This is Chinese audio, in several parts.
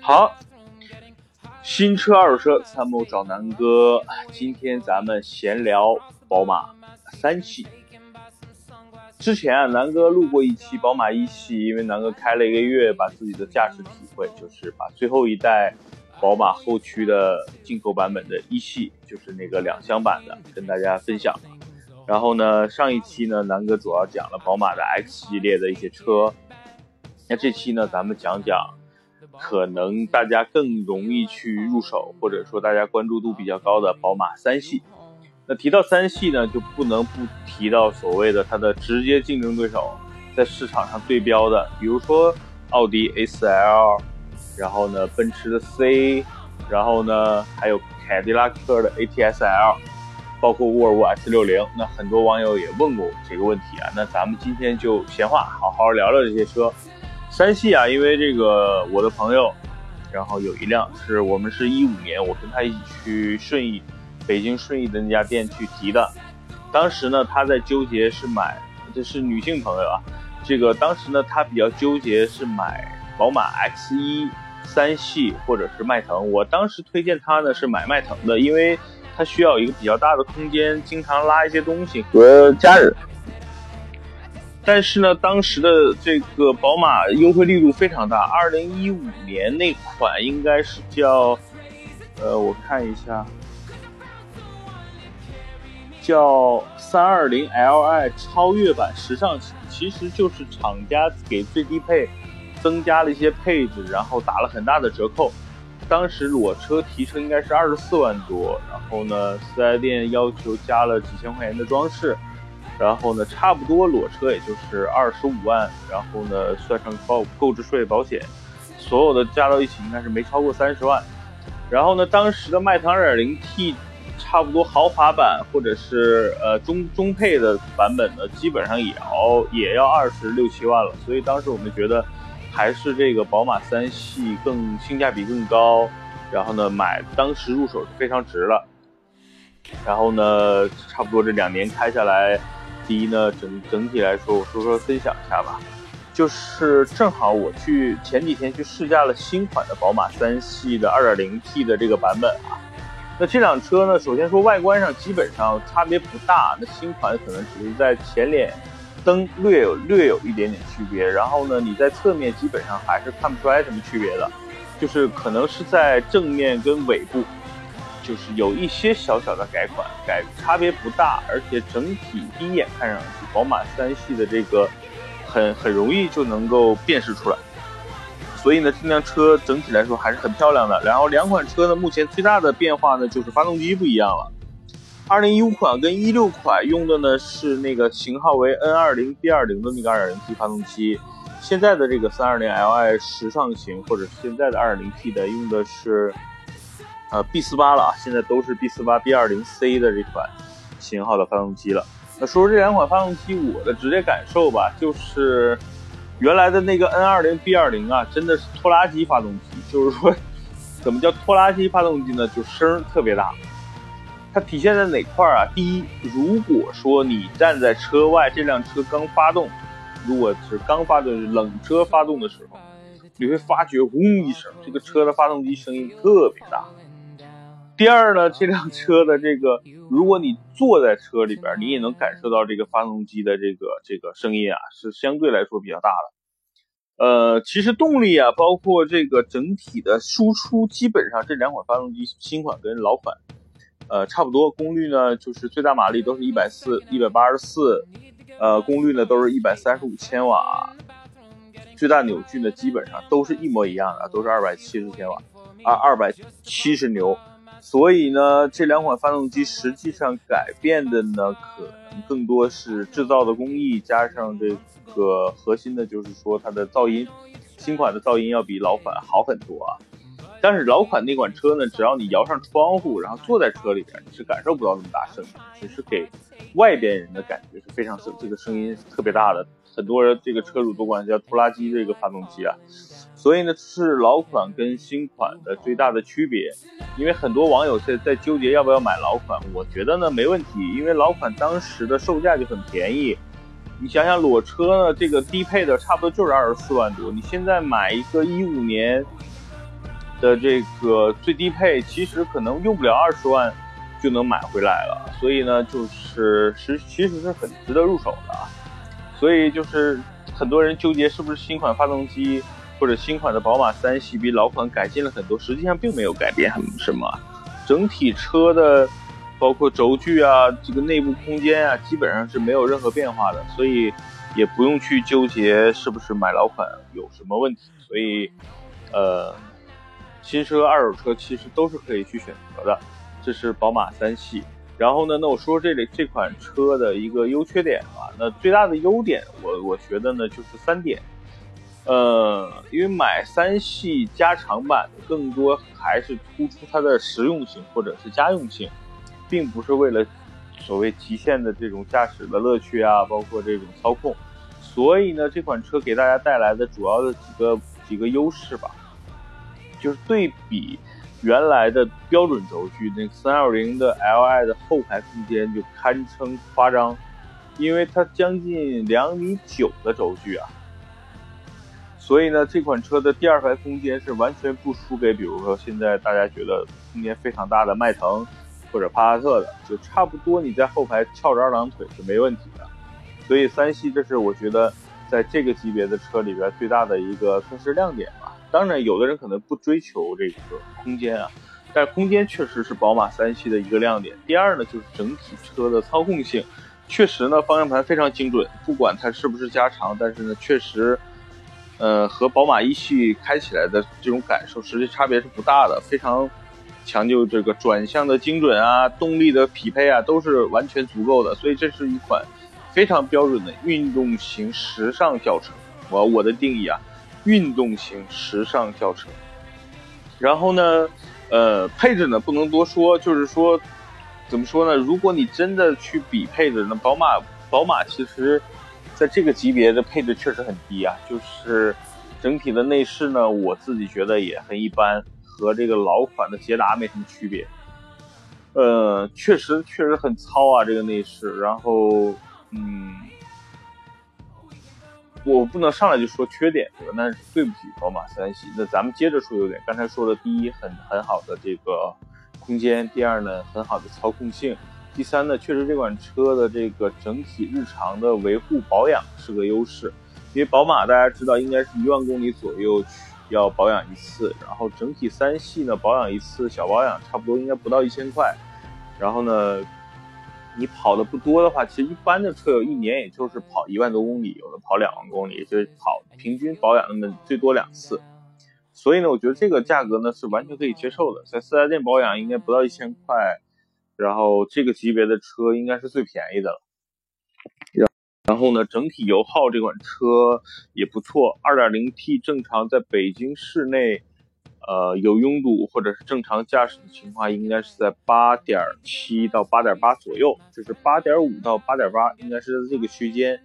好，新车二手车参谋找南哥。今天咱们闲聊宝马三系。之前啊，南哥录过一期宝马一系，因为南哥开了一个月，把自己的驾驶体会，就是把最后一代宝马后驱的进口版本的一系，就是那个两厢版的，跟大家分享。然后呢，上一期呢，南哥主要讲了宝马的 X 系列的一些车。那这期呢，咱们讲讲。可能大家更容易去入手，或者说大家关注度比较高的宝马三系。那提到三系呢，就不能不提到所谓的它的直接竞争对手，在市场上对标的，比如说奥迪 A4L，然后呢奔驰的 C，然后呢还有凯迪拉克的 ATS-L，包括沃尔沃 S60。那很多网友也问过这个问题啊，那咱们今天就闲话，好好聊聊这些车。三系啊，因为这个我的朋友，然后有一辆是我们是一五年，我跟他一起去顺义，北京顺义的那家店去提的。当时呢，他在纠结是买，这是女性朋友啊。这个当时呢，他比较纠结是买宝马 X1 三系或者是迈腾。我当时推荐他呢是买迈腾的，因为它需要一个比较大的空间，经常拉一些东西和家人。但是呢，当时的这个宝马优惠力度非常大。二零一五年那款应该是叫，呃，我看一下，叫三二零 Li 超越版时尚型，其实就是厂家给最低配增加了一些配置，然后打了很大的折扣。当时裸车提车应该是二十四万多，然后呢，四 S 店要求加了几千块钱的装饰。然后呢，差不多裸车也就是二十五万，然后呢，算上购购置税、保险，所有的加到一起应该是没超过三十万。然后呢，当时的迈腾 2.0T，差不多豪华版或者是呃中中配的版本呢，基本上也要也要二十六七万了。所以当时我们觉得，还是这个宝马三系更性价比更高。然后呢，买当时入手是非常值了。然后呢，差不多这两年开下来。第一呢，整整体来说，我说说分享一下吧，就是正好我去前几天去试驾了新款的宝马三系的 2.0T 的这个版本啊。那这辆车呢，首先说外观上基本上差别不大，那新款可能只是在前脸灯略有略有一点点区别，然后呢，你在侧面基本上还是看不出来什么区别的，就是可能是在正面跟尾部。就是有一些小小的改款，改差别不大，而且整体第一眼看上去，宝马三系的这个很很容易就能够辨识出来。所以呢，这辆车整体来说还是很漂亮的。然后两款车呢，目前最大的变化呢就是发动机不一样了。二零一五款跟一六款用的呢是那个型号为 N 二零 B 二零的那个二点零 T 发动机，现在的这个三二零 Li 时尚型或者现在的二点零 T 的用的是。呃，B 四八了啊，现在都是 B 四八 B 二零 C 的这款型号的发动机了。那说说这两款发动机，我的直接感受吧，就是原来的那个 N 二零 B 二零啊，真的是拖拉机发动机。就是说，怎么叫拖拉机发动机呢？就声特别大。它体现在哪块啊？第一，如果说你站在车外，这辆车刚发动，如果是刚发动冷车发动的时候，你会发觉嗡一声，这个车的发动机声音特别大。第二呢，这辆车的这个，如果你坐在车里边，你也能感受到这个发动机的这个这个声音啊，是相对来说比较大的。呃，其实动力啊，包括这个整体的输出，基本上这两款发动机新款跟老款，呃，差不多。功率呢，就是最大马力都是一百四、一百八十四，呃，功率呢都是一百三十五千瓦，最大扭矩呢基本上都是一模一样的，都是二百七十千瓦，啊，二百七十牛。所以呢，这两款发动机实际上改变的呢，可能更多是制造的工艺，加上这个核心的，就是说它的噪音，新款的噪音要比老款好很多啊。但是老款那款车呢，只要你摇上窗户，然后坐在车里边，你是感受不到那么大声的，只是给外边人的感觉是非常声，这个声音是特别大的。很多这个车主都管叫拖拉机这个发动机啊。所以呢，是老款跟新款的最大的区别。因为很多网友在在纠结要不要买老款，我觉得呢没问题，因为老款当时的售价就很便宜，你想想裸车呢，这个低配的差不多就是二十四万多，你现在买一个一五年的这个最低配，其实可能用不了二十万就能买回来了，所以呢，就是实其实是很值得入手的，所以就是很多人纠结是不是新款发动机或者新款的宝马三系比老款改进了很多，实际上并没有改变很什么，整体车的。包括轴距啊，这个内部空间啊，基本上是没有任何变化的，所以也不用去纠结是不是买老款有什么问题。所以，呃，新车、二手车其实都是可以去选择的。这是宝马三系。然后呢，那我说这里这款车的一个优缺点吧。那最大的优点，我我觉得呢就是三点。呃，因为买三系加长版的更多还是突出它的实用性或者是家用性。并不是为了所谓极限的这种驾驶的乐趣啊，包括这种操控，所以呢，这款车给大家带来的主要的几个几个优势吧，就是对比原来的标准轴距，那三二零的 Li 的后排空间就堪称夸张，因为它将近两米九的轴距啊，所以呢，这款车的第二排空间是完全不输给，比如说现在大家觉得空间非常大的迈腾。或者帕萨特的，就差不多，你在后排翘着二郎腿是没问题的。所以三系这是我觉得在这个级别的车里边最大的一个算是亮点。当然，有的人可能不追求这个空间啊，但是空间确实是宝马三系的一个亮点。第二呢，就是整体车的操控性，确实呢方向盘非常精准，不管它是不是加长，但是呢确实，呃和宝马一系开起来的这种感受实际差别是不大的，非常。强就这个转向的精准啊，动力的匹配啊，都是完全足够的，所以这是一款非常标准的运动型时尚轿车。我我的定义啊，运动型时尚轿车。然后呢，呃，配置呢不能多说，就是说，怎么说呢？如果你真的去比配置，那宝马宝马其实在这个级别的配置确实很低啊，就是整体的内饰呢，我自己觉得也很一般。和这个老款的捷达没什么区别，呃，确实确实很糙啊，这个内饰。然后，嗯，我不能上来就说缺点，对吧？那对不起宝马三系。那咱们接着说优点。刚才说的第一，很很好的这个空间；第二呢，很好的操控性；第三呢，确实这款车的这个整体日常的维护保养是个优势。因为宝马大家知道，应该是一万公里左右。要保养一次，然后整体三系呢保养一次小保养差不多应该不到一千块，然后呢，你跑的不多的话，其实一般的车友一年也就是跑一万多公里，有的跑两万公里，就是跑平均保养那么最多两次，所以呢，我觉得这个价格呢是完全可以接受的，在四 S 店保养应该不到一千块，然后这个级别的车应该是最便宜的了。然后呢，整体油耗这款车也不错，2.0T 正常在北京市内，呃，有拥堵或者是正常驾驶的情况，应该是在8.7到8.8左右，就是8.5到8.8，应该是在这个区间。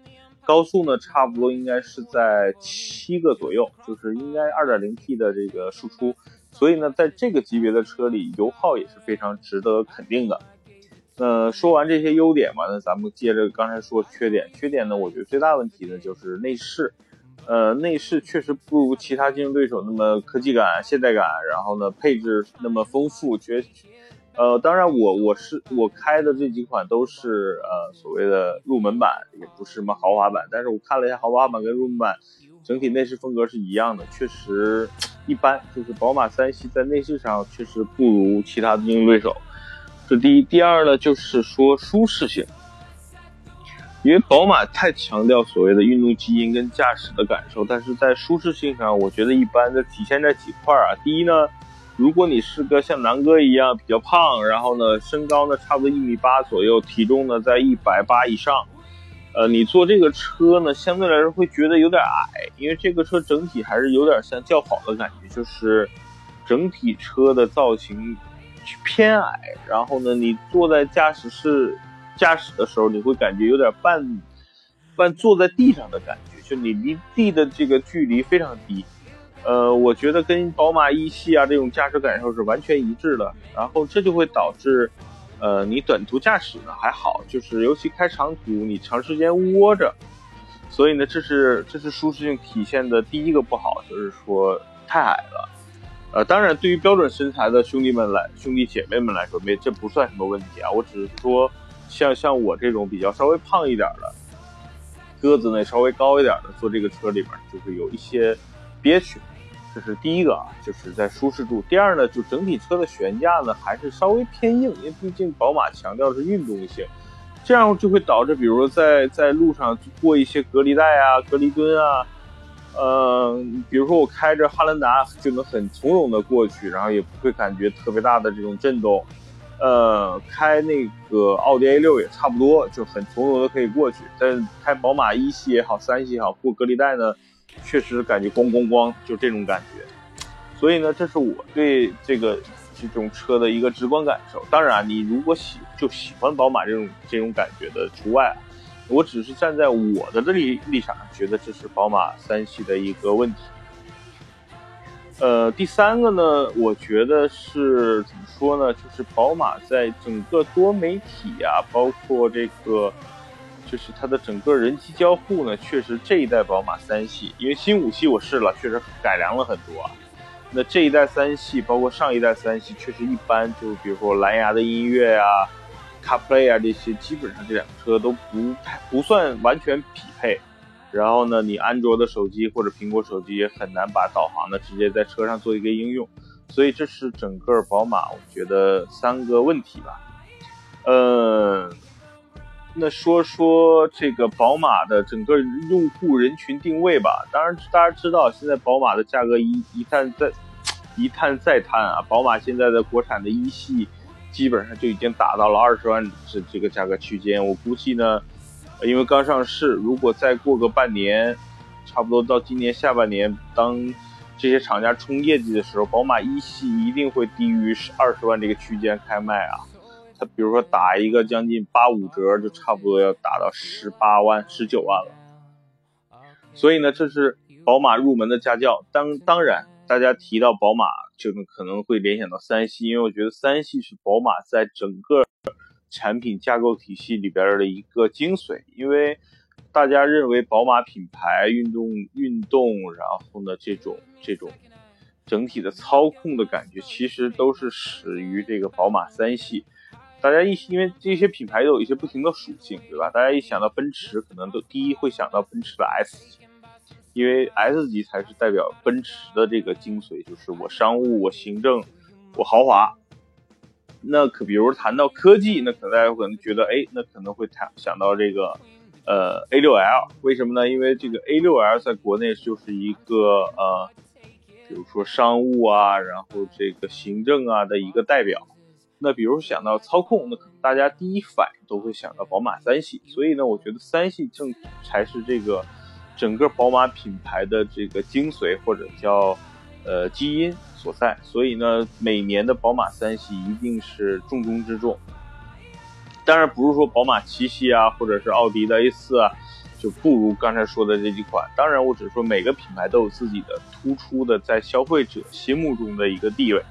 高速呢，差不多应该是在七个左右，就是应该 2.0T 的这个输出。所以呢，在这个级别的车里，油耗也是非常值得肯定的。那说完这些优点嘛，那咱们接着刚才说缺点。缺点呢，我觉得最大问题呢就是内饰，呃，内饰确实不如其他竞争对手那么科技感、现代感，然后呢配置那么丰富。觉，呃，当然我我是我开的这几款都是呃所谓的入门版，也不是什么豪华版。但是我看了一下豪华版跟入门版，整体内饰风格是一样的，确实一般。就是宝马三系在内饰上确实不如其他的竞争对手。这第一，第二呢，就是说舒适性，因为宝马太强调所谓的运动基因跟驾驶的感受，但是在舒适性上，我觉得一般的体现在几块啊。第一呢，如果你是个像南哥一样比较胖，然后呢身高呢差不多一米八左右，体重呢在一百八以上，呃，你坐这个车呢相对来说会觉得有点矮，因为这个车整体还是有点像轿跑的感觉，就是整体车的造型。偏矮，然后呢，你坐在驾驶室驾驶的时候，你会感觉有点半半坐在地上的感觉，就你离地的这个距离非常低。呃，我觉得跟宝马一系啊这种驾驶感受是完全一致的。然后这就会导致，呃，你短途驾驶呢还好，就是尤其开长途，你长时间窝着，所以呢，这是这是舒适性体现的第一个不好，就是说太矮了。呃，当然，对于标准身材的兄弟们来，兄弟姐妹们来说，没这不算什么问题啊。我只是说，像像我这种比较稍微胖一点的，个子呢稍微高一点的，坐这个车里面就是有一些憋屈。这是第一个啊，就是在舒适度。第二呢，就整体车的悬架呢还是稍微偏硬，因为毕竟宝马强调是运动性。这样就会导致，比如说在在路上过一些隔离带啊、隔离墩啊，呃，比如说我开着汉兰达就能很从容的过去，然后也不会感觉特别大的这种震动。呃，开那个奥迪 A6 也差不多，就很从容的可以过去。但开宝马一系也好、三系也好，过隔离带呢，确实感觉咣咣咣，就这种感觉。所以呢，这是我对这个。这种车的一个直观感受，当然，你如果喜就喜欢宝马这种这种感觉的除外。我只是站在我的这里立场，觉得这是宝马三系的一个问题。呃，第三个呢，我觉得是怎么说呢？就是宝马在整个多媒体啊，包括这个，就是它的整个人机交互呢，确实这一代宝马三系，因为新五系我试了，确实改良了很多啊。那这一代三系，包括上一代三系，确实一般。就比如说蓝牙的音乐啊、CarPlay 啊这些，基本上这两个车都不太不算完全匹配。然后呢，你安卓的手机或者苹果手机也很难把导航呢直接在车上做一个应用。所以这是整个宝马，我觉得三个问题吧。嗯。那说说这个宝马的整个用户人群定位吧。当然，大家知道现在宝马的价格一一探再一探再探啊。宝马现在的国产的一系基本上就已经达到了二十万这这个价格区间。我估计呢，因为刚上市，如果再过个半年，差不多到今年下半年，当这些厂家冲业绩的时候，宝马一系一定会低于十二十万这个区间开卖啊。它比如说打一个将近八五折，就差不多要打到十八万、十九万了。所以呢，这是宝马入门的家教。当当然，大家提到宝马，就可能会联想到三系，因为我觉得三系是宝马在整个产品架构体系里边的一个精髓。因为大家认为宝马品牌运动运动，然后呢，这种这种整体的操控的感觉，其实都是始于这个宝马三系。大家一因为这些品牌都有一些不同的属性，对吧？大家一想到奔驰，可能都第一会想到奔驰的 S 级，因为 S 级才是代表奔驰的这个精髓，就是我商务、我行政、我豪华。那可比如谈到科技，那可能大家可能觉得，哎，那可能会谈想到这个呃 A6L，为什么呢？因为这个 A6L 在国内就是一个呃，比如说商务啊，然后这个行政啊的一个代表。那比如想到操控，那可能大家第一反应都会想到宝马三系，所以呢，我觉得三系正才是这个整个宝马品牌的这个精髓或者叫呃基因所在。所以呢，每年的宝马三系一定是重中之重。当然不是说宝马七系啊，或者是奥迪的 A 四啊，就不如刚才说的这几款。当然，我只是说每个品牌都有自己的突出的在消费者心目中的一个地位。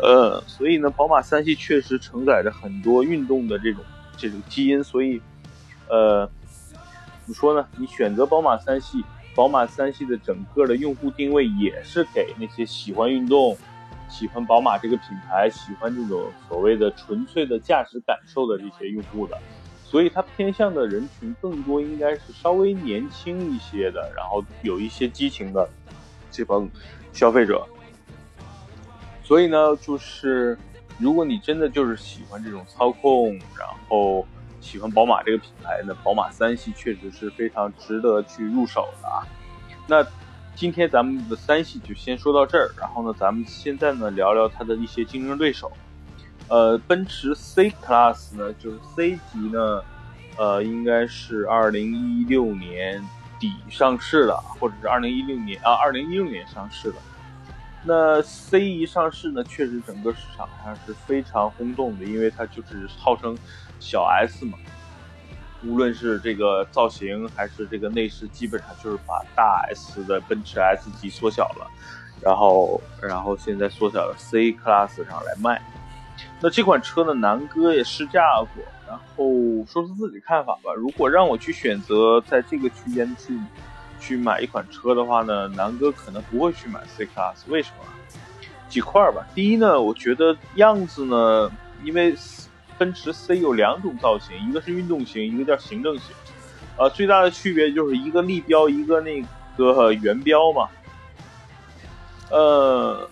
呃，所以呢，宝马三系确实承载着很多运动的这种这种基因，所以，呃，怎么说呢？你选择宝马三系，宝马三系的整个的用户定位也是给那些喜欢运动、喜欢宝马这个品牌、喜欢这种所谓的纯粹的驾驶感受的这些用户的，所以它偏向的人群更多应该是稍微年轻一些的，然后有一些激情的这帮消费者。所以呢，就是如果你真的就是喜欢这种操控，然后喜欢宝马这个品牌呢，宝马三系确实是非常值得去入手的啊。那今天咱们的三系就先说到这儿，然后呢，咱们现在呢聊聊它的一些竞争对手。呃，奔驰 C Class 呢，就是 C 级呢，呃，应该是二零一六年底上市的，或者是二零一六年啊，二零一六年上市的。那 C 一上市呢，确实整个市场上是非常轰动的，因为它就是号称小 S 嘛，无论是这个造型还是这个内饰，基本上就是把大 S 的奔驰 S 级缩小了，然后然后现在缩小到 C Class 上来卖。那这款车呢，南哥也试驾过，然后说出自己看法吧。如果让我去选择在这个区间去去买一款车的话呢，南哥可能不会去买 C Class，为什么？几块吧。第一呢，我觉得样子呢，因为奔驰 C 有两种造型，一个是运动型，一个叫行政型。呃，最大的区别就是一个立标，一个那个圆标嘛。呃。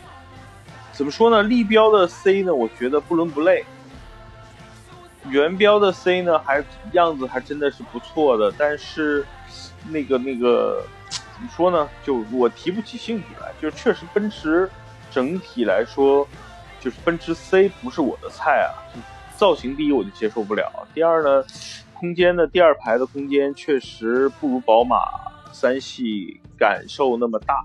怎么说呢？立标的 C 呢，我觉得不伦不类。圆标的 C 呢，还样子还真的是不错的，但是那个那个怎么说呢？就我提不起兴趣来。就确实奔驰整体来说，就是奔驰 C 不是我的菜啊。造型第一我就接受不了，第二呢，空间呢，第二排的空间确实不如宝马三系感受那么大。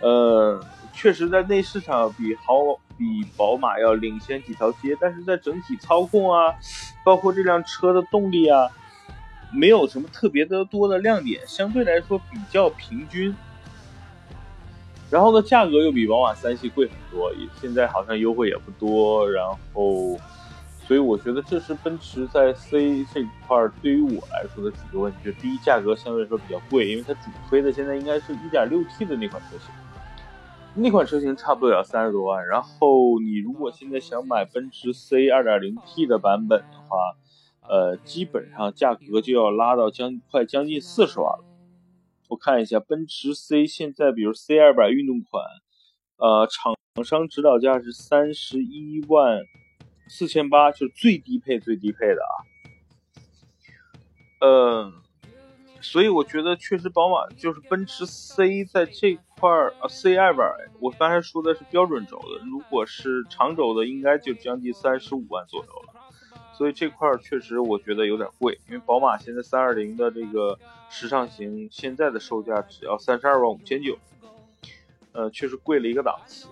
呃。确实，在内饰上比豪比宝马要领先几条街，但是在整体操控啊，包括这辆车的动力啊，没有什么特别的多的亮点，相对来说比较平均。然后呢，价格又比宝马三系贵很多，也现在好像优惠也不多。然后，所以我觉得这是奔驰在 C 这块对于我来说的几个问题：就第一，价格相对来说比较贵，因为它主推的现在应该是 1.6T 的那款车型。那款车型差不多也要三十多万，然后你如果现在想买奔驰 C 2.0T 的版本的话，呃，基本上价格就要拉到将快将近四十万了。我看一下，奔驰 C 现在，比如 C 200运动款，呃，厂商指导价是三十一万四千八，是最低配最低配的啊。嗯。所以我觉得确实，宝马就是奔驰 C 在这块儿啊，C 二百，我刚才说的是标准轴的，如果是长轴的，应该就将近三十五万左右了。所以这块儿确实我觉得有点贵，因为宝马现在三二零的这个时尚型现在的售价只要三十二万五千九，呃，确实贵了一个档次。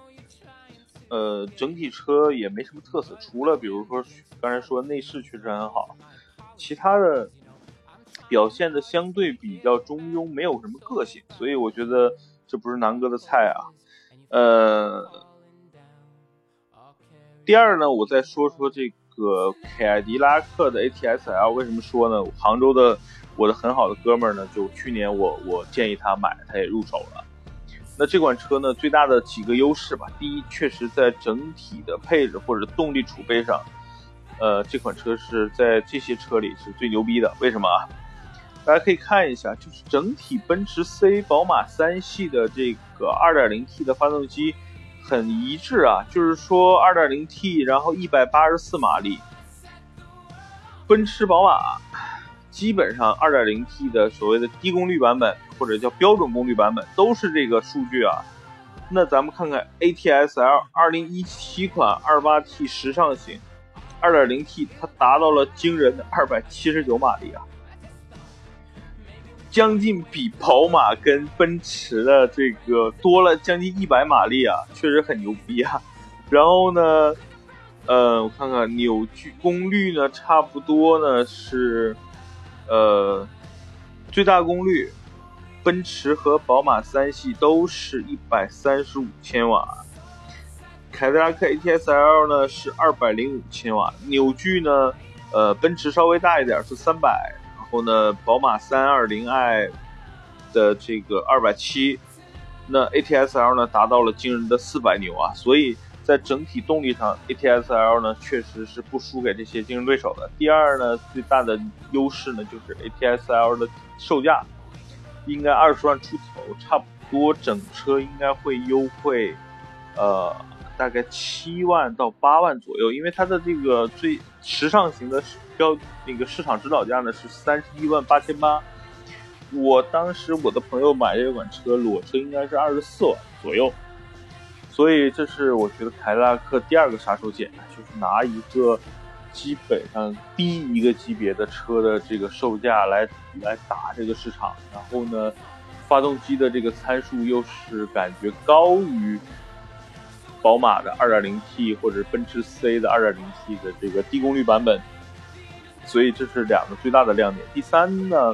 呃，整体车也没什么特色，除了比如说刚才说内饰确实很好，其他的。表现的相对比较中庸，没有什么个性，所以我觉得这不是南哥的菜啊。呃，第二呢，我再说说这个凯迪拉克的 ATS L，为什么说呢？杭州的我的很好的哥们呢，就去年我我建议他买，他也入手了。那这款车呢，最大的几个优势吧，第一，确实在整体的配置或者动力储备上，呃，这款车是在这些车里是最牛逼的。为什么啊？大家可以看一下，就是整体奔驰 C、宝马三系的这个 2.0T 的发动机很一致啊，就是说 2.0T，然后184马力。奔驰、宝马基本上 2.0T 的所谓的低功率版本或者叫标准功率版本都是这个数据啊。那咱们看看 ATS-L 2017款 28T 时尚型 2.0T，它达到了惊人的279马力啊。将近比宝马跟奔驰的这个多了将近一百马力啊，确实很牛逼啊。然后呢，呃，我看看扭矩功率呢，差不多呢是，呃，最大功率，奔驰和宝马三系都是一百三十五千瓦，凯迪拉克 ATS L 呢是二百零五千瓦，扭矩呢，呃，奔驰稍微大一点是三百。然后呢，宝马三二零 i 的这个二百七，那 ATS-L 呢达到了惊人的四百牛啊，所以在整体动力上，ATS-L 呢确实是不输给这些竞争对手的。第二呢，最大的优势呢就是 ATS-L 的售价应该二十万出头，差不多整车应该会优惠，呃。大概七万到八万左右，因为它的这个最时尚型的标那个市场指导价呢是三十一万八千八。我当时我的朋友买这款车裸车应该是二十四万左右，所以这是我觉得凯迪拉克第二个杀手锏，就是拿一个基本上低一个级别的车的这个售价来来打这个市场，然后呢，发动机的这个参数又是感觉高于。宝马的 2.0T 或者奔驰 C 的 2.0T 的这个低功率版本，所以这是两个最大的亮点。第三呢，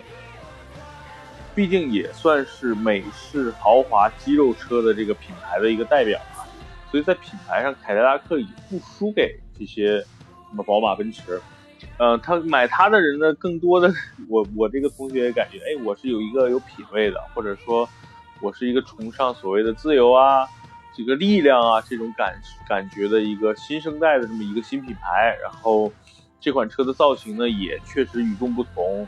毕竟也算是美式豪华肌肉车的这个品牌的一个代表，所以在品牌上，凯迪拉克也不输给这些什么宝马、奔驰。呃，他买它的人呢，更多的我我这个同学也感觉，哎，我是有一个有品位的，或者说，我是一个崇尚所谓的自由啊，这个力量啊这种感感觉的一个新生代的这么一个新品牌。然后这款车的造型呢，也确实与众不同，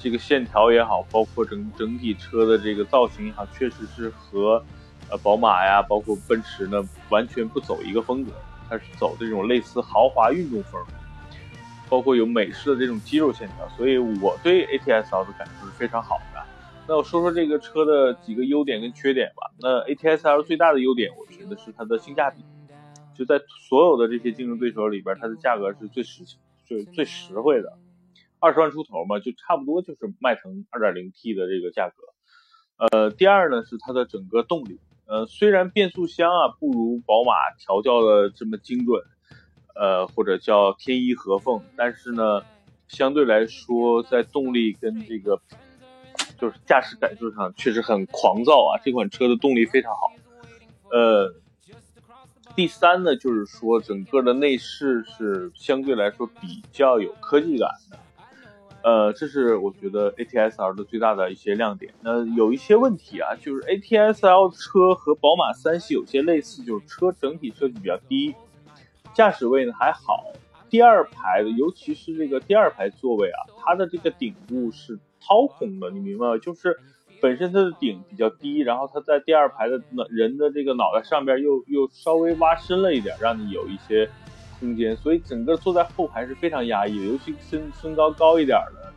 这个线条也好，包括整整体车的这个造型也好，确实是和呃宝马呀，包括奔驰呢完全不走一个风格，它是走这种类似豪华运动风。包括有美式的这种肌肉线条，所以我对 ATS-L 的感受是非常好的。那我说说这个车的几个优点跟缺点吧。那 ATS-L 最大的优点，我觉得是它的性价比，就在所有的这些竞争对手里边，它的价格是最实最最实惠的，二十万出头嘛，就差不多就是迈腾 2.0T 的这个价格。呃，第二呢是它的整个动力，呃，虽然变速箱啊不如宝马调教的这么精准。呃，或者叫天衣合缝，但是呢，相对来说，在动力跟这个就是驾驶感受上确实很狂躁啊。这款车的动力非常好。呃，第三呢，就是说整个的内饰是相对来说比较有科技感的。呃，这是我觉得 ATS-L 的最大的一些亮点。那有一些问题啊，就是 ATS-L 车和宝马三系有些类似，就是车整体设计比较低。驾驶位呢还好，第二排的，尤其是这个第二排座位啊，它的这个顶部是掏空的，你明白吗？就是本身它的顶比较低，然后它在第二排的人的这个脑袋上边又又稍微挖深了一点，让你有一些空间，所以整个坐在后排是非常压抑的，尤其身身高高一点的，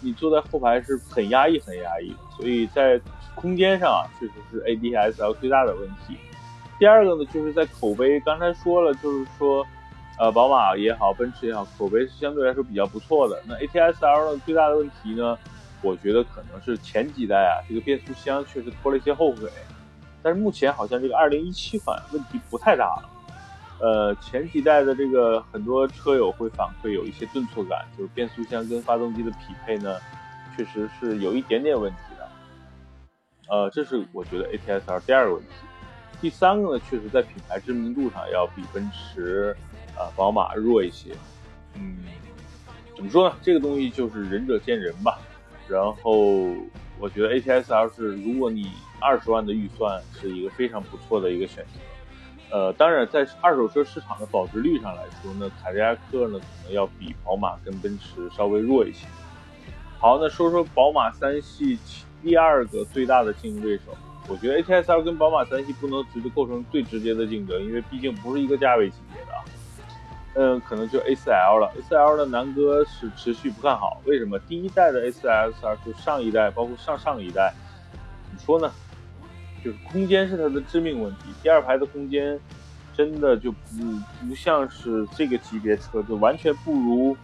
你坐在后排是很压抑很压抑的，所以在空间上啊，确实是 A D S L 最大的问题。第二个呢，就是在口碑，刚才说了，就是说，呃，宝马也好，奔驰也好，口碑是相对来说比较不错的。那 ATS-L 的，最大的问题呢，我觉得可能是前几代啊，这个变速箱确实拖了一些后腿。但是目前好像这个2017款问题不太大了。呃，前几代的这个很多车友会反馈有一些顿挫感，就是变速箱跟发动机的匹配呢，确实是有一点点问题的。呃，这是我觉得 ATS-L 第二个问题。第三个呢，确实在品牌知名度上要比奔驰、啊宝马弱一些。嗯，怎么说呢？这个东西就是仁者见仁吧。然后我觉得 ATS-L 是，如果你二十万的预算，是一个非常不错的一个选择。呃，当然在二手车市场的保值率上来说呢，凯迪拉克呢可能要比宝马跟奔驰稍微弱一些。好，那说说宝马三系第二个最大的竞争对手。我觉得 ATS-L 跟宝马三系不能直接构成最直接的竞争，因为毕竟不是一个价位级别的。嗯，可能就 A4L 了。A4L 的南哥是持续不看好，为什么？第一代的 A4L 就上一代，包括上上一代，怎么说呢？就是空间是它的致命问题。第二排的空间真的就不不像是这个级别车，就完全不如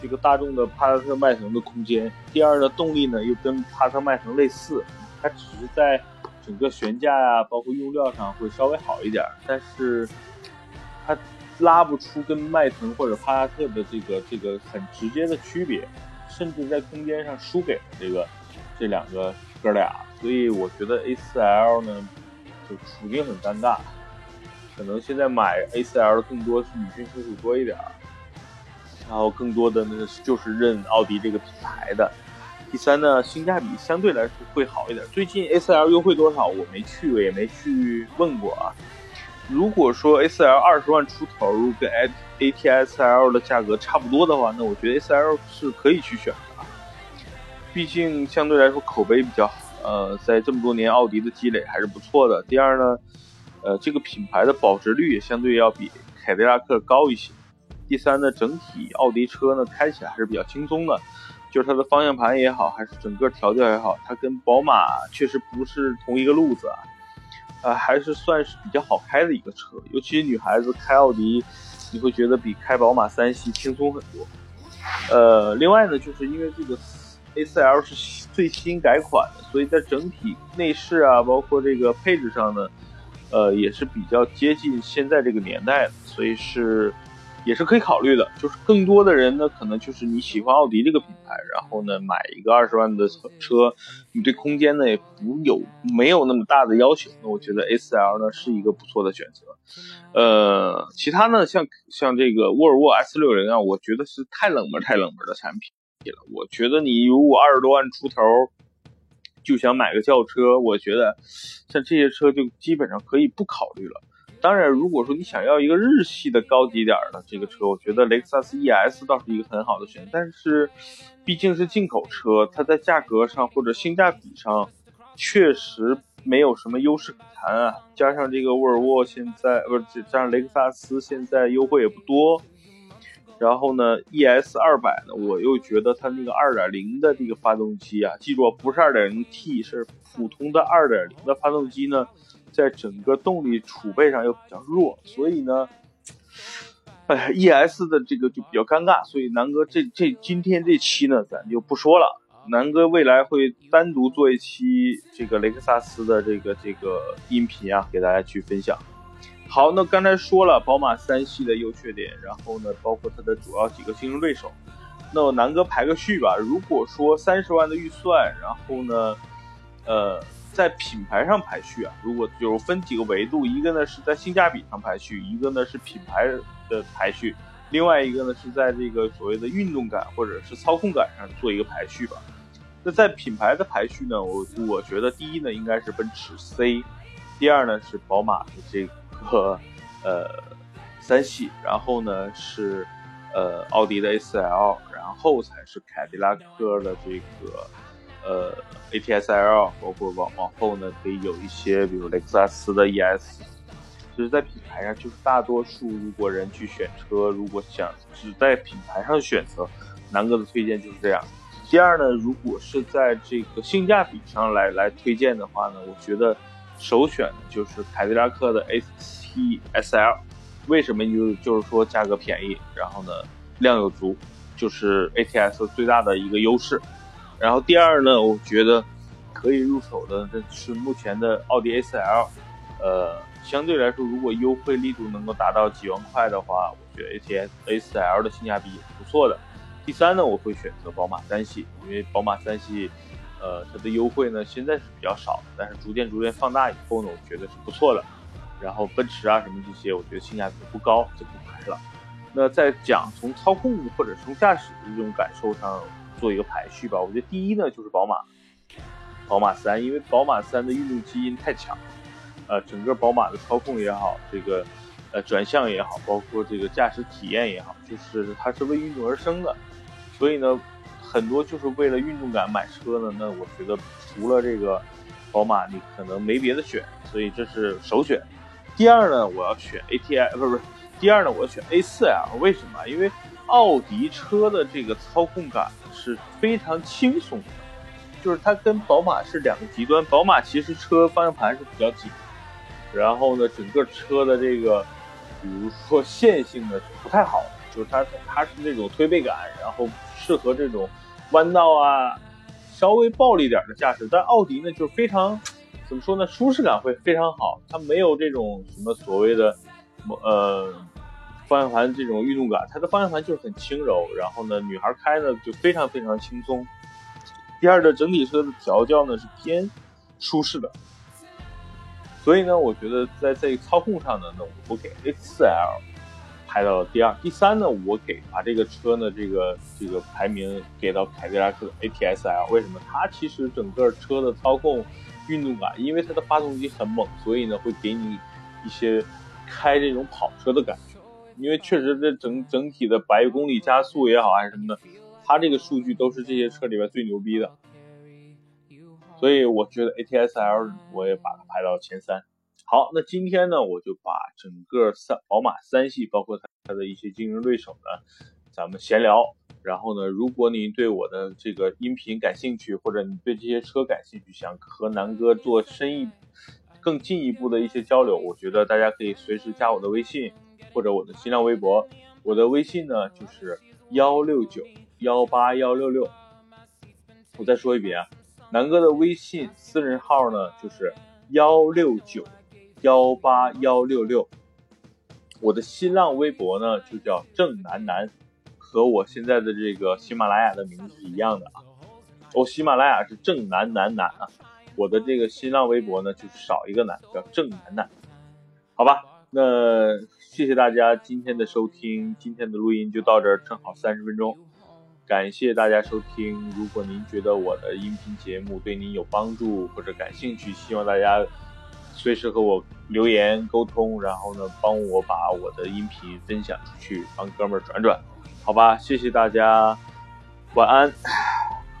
这个大众的帕萨特、迈腾的空间。第二呢，动力呢又跟帕萨特、迈腾类似。它只是在整个悬架呀，包括用料上会稍微好一点，但是它拉不出跟迈腾或者帕萨特的这个这个很直接的区别，甚至在空间上输给了这个这两个哥俩，所以我觉得 A4L 呢就处境很尴尬，可能现在买 A4L 更多是女性车主多一点，然后更多的呢就是认奥迪这个品牌的。第三呢，性价比相对来说会好一点。最近 A4L 优惠多少？我没去过，也没去问过啊。如果说 A4L 二十万出头，跟 A ATS-L 的价格差不多的话，那我觉得 A4L 是可以去选的。毕竟相对来说口碑比较好，呃，在这么多年奥迪的积累还是不错的。第二呢，呃，这个品牌的保值率也相对要比凯迪拉克高一些。第三呢，整体奥迪车呢开起来还是比较轻松的。就是它的方向盘也好，还是整个调教也好，它跟宝马确实不是同一个路子啊，呃，还是算是比较好开的一个车，尤其女孩子开奥迪，你会觉得比开宝马三系轻松很多。呃，另外呢，就是因为这个 A4L 是最新改款的，所以在整体内饰啊，包括这个配置上呢，呃，也是比较接近现在这个年代的，所以是也是可以考虑的。就是更多的人呢，可能就是你喜欢奥迪这个品牌，然后呢买一个二十万的车，你对空间呢也不有没有那么大的要求，那我觉得 A4L 呢是一个不错的选择。呃，其他呢像像这个沃尔沃 S60 啊，我觉得是太冷门太冷门的产品我觉得你如果二十多万出头。就想买个轿车，我觉得像这些车就基本上可以不考虑了。当然，如果说你想要一个日系的高级点的这个车，我觉得雷克萨斯 ES 倒是一个很好的选择。但是，毕竟是进口车，它在价格上或者性价比上确实没有什么优势可谈啊。加上这个沃尔沃现在不是加上雷克萨斯现在优惠也不多。然后呢，ES 二百呢，我又觉得它那个二点零的这个发动机啊，记住不是二点零 T，是普通的二点零的发动机呢，在整个动力储备上又比较弱，所以呢，哎，ES 的这个就比较尴尬。所以南哥这这今天这期呢，咱就不说了。南哥未来会单独做一期这个雷克萨斯的这个这个音频啊，给大家去分享。好，那刚才说了宝马三系的优缺点，然后呢，包括它的主要几个竞争对手。那我南哥排个序吧。如果说三十万的预算，然后呢，呃，在品牌上排序啊，如果就分几个维度，一个呢是在性价比上排序，一个呢是品牌的排序，另外一个呢是在这个所谓的运动感或者是操控感上做一个排序吧。那在品牌的排序呢，我我觉得第一呢应该是奔驰 C，第二呢是宝马的这个。和呃三系，然后呢是呃奥迪的 A4L，然后才是凯迪拉克的这个呃 ATS-L，包括往往后呢可以有一些，比如雷克萨斯的 ES。其实，在品牌上，就是大多数如果人去选车，如果想只在品牌上选择，南哥的推荐就是这样。第二呢，如果是在这个性价比上来来推荐的话呢，我觉得。首选就是凯迪拉克的 A7 SL，为什么就就是说价格便宜，然后呢量又足，就是 ATS 最大的一个优势。然后第二呢，我觉得可以入手的这是目前的奥迪 A4L，呃，相对来说如果优惠力度能够达到几万块的话，我觉得 ATS A4L 的性价比也是不错的。第三呢，我会选择宝马三系，因为宝马三系。呃，它的优惠呢现在是比较少，但是逐渐逐渐放大以后呢，我觉得是不错的。然后奔驰啊什么这些，我觉得性价比不高，就不买了。那再讲从操控或者从驾驶的这种感受上做一个排序吧。我觉得第一呢就是宝马，宝马三，因为宝马三的运动基因太强，呃，整个宝马的操控也好，这个呃转向也好，包括这个驾驶体验也好，就是它是为运动而生的，所以呢。很多就是为了运动感买车的，那我觉得除了这个宝马，你可能没别的选，所以这是首选。第二呢，我要选 ATI，不是不是，第二呢，我要选 A 四 L，。为什么？因为奥迪车的这个操控感是非常轻松的，就是它跟宝马是两个极端。宝马其实车方向盘是比较紧，然后呢，整个车的这个，比如说线性的是不太好，就是它它是那种推背感，然后。适合这种弯道啊，稍微暴力点的驾驶。但奥迪呢，就非常怎么说呢，舒适感会非常好。它没有这种什么所谓的呃方向盘这种运动感，它的方向盘就是很轻柔。然后呢，女孩开呢就非常非常轻松。第二呢，整体车的调教呢是偏舒适的。所以呢，我觉得在这操控上呢，那我给 X4L。排到了第二、第三呢，我给把这个车呢，这个这个排名给到凯迪拉克的 ATS-L。为什么？它其实整个车的操控、运动感，因为它的发动机很猛，所以呢会给你一些开这种跑车的感觉。因为确实这整整体的百公里加速也好还是什么的，它这个数据都是这些车里边最牛逼的。所以我觉得 ATS-L 我也把它排到前三。好，那今天呢，我就把整个三宝马三系，包括它它的一些竞争对手呢，咱们闲聊。然后呢，如果您对我的这个音频感兴趣，或者你对这些车感兴趣，想和南哥做深一更进一步的一些交流，我觉得大家可以随时加我的微信或者我的新浪微博。我的微信呢就是幺六九幺八幺六六。我再说一遍啊，南哥的微信私人号呢就是幺六九。幺八幺六六，我的新浪微博呢就叫郑楠楠，和我现在的这个喜马拉雅的名字是一样的啊。我喜马拉雅是郑楠楠楠啊，我的这个新浪微博呢就少一个楠，叫郑楠楠。好吧，那谢谢大家今天的收听，今天的录音就到这儿，正好三十分钟。感谢大家收听。如果您觉得我的音频节目对您有帮助或者感兴趣，希望大家随时和我留言沟通，然后呢，帮我把我的音频分享出去，帮哥们转转，好吧？谢谢大家，晚安。